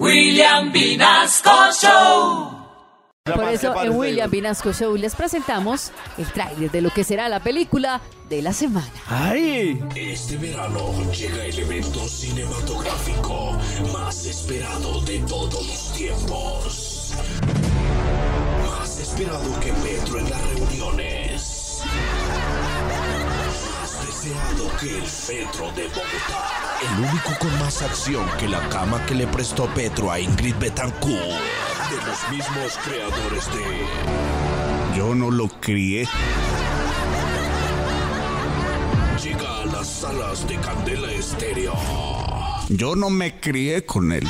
William Vinasco Show. Por eso en William Vinasco Show les presentamos el tráiler de lo que será la película de la semana. ¡Ay! Este verano llega el evento cinematográfico más esperado de todos los tiempos. Más esperado que Petro en las reuniones. Más deseado que el Petro de Bogotá. El único con más acción que la cama que le prestó Petro a Ingrid Betancourt. De los mismos creadores de... Yo no lo crié. Llega a las salas de Candela Estéreo. Yo no me crié con él.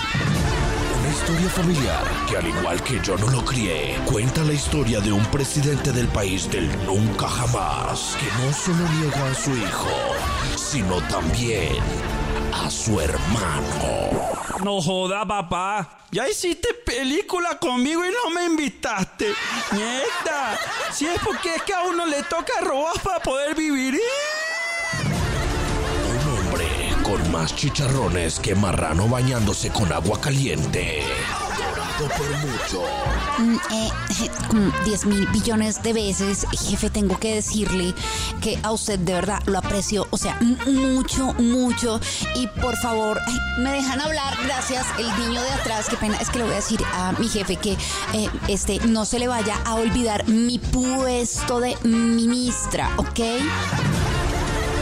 Una historia familiar que al igual que yo no lo crié, cuenta la historia de un presidente del país del nunca jamás, que no solo niega a su hijo, sino también a su hermano. No joda, papá. Ya hiciste película conmigo y no me invitaste. Nieta, si es porque es que a uno le toca robar para poder vivir. Un hombre con más chicharrones que marrano bañándose con agua caliente. Adorado por mucho. Mm, eh, como 10 mil billones de veces, jefe, tengo que decirle que a usted de verdad lo aprecio, o sea, mucho, mucho. Y por favor, ay, me dejan hablar, gracias. El niño de atrás, qué pena, es que le voy a decir a mi jefe que eh, este no se le vaya a olvidar mi puesto de ministra, ¿ok?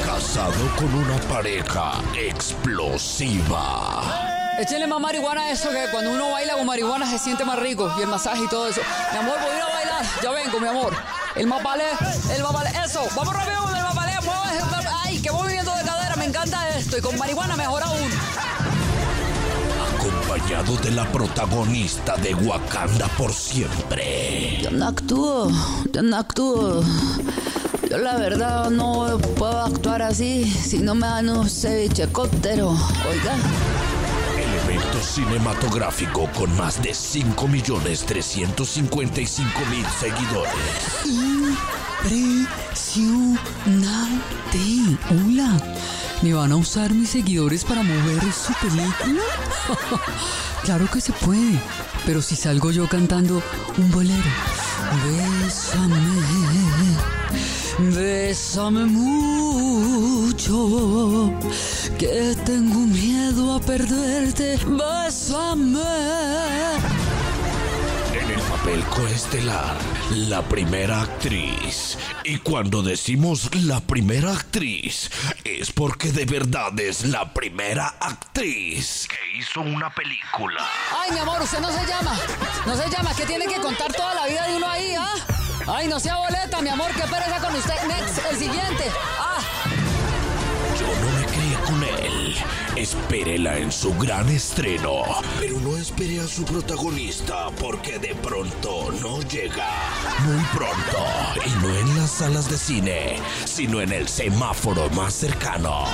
Casado con una pareja explosiva. Échenle más marihuana a eso, que cuando uno baila con marihuana se siente más rico. Y el masaje y todo eso. Mi amor, voy a ir a bailar. Ya vengo, mi amor. El vale, el vale. Eso, vamos rápido con el vale. Mueve- Ay, qué movimiento de cadera. Me encanta esto. Y con marihuana mejor aún. Acompañado de la protagonista de Wakanda por siempre. Yo no actúo, yo no actúo. Yo la verdad no puedo actuar así si no me dan un ceviche cóctero. Oiga. Evento cinematográfico con más de 5.355.000 seguidores. Impresionante. Hola. ¿Me van a usar mis seguidores para mover su película? claro que se puede. Pero si salgo yo cantando un bolero. Bésame. Bésame mucho. Que tengo miedo a perderte. Bésame. En el papel coestelar, la primera actriz. Y cuando decimos la primera actriz, es porque de verdad es la primera actriz que hizo una película. Ay, mi amor, usted no se llama. No se llama, que tiene que contar toda la vida de uno ahí, ¿ah? Ay, no sea boleta, mi amor, qué pereza con usted. Next, el siguiente. Ah, No me crié con él. Espérela en su gran estreno. Pero no espere a su protagonista porque de pronto no llega. Muy pronto. Y no en las salas de cine, sino en el semáforo más cercano.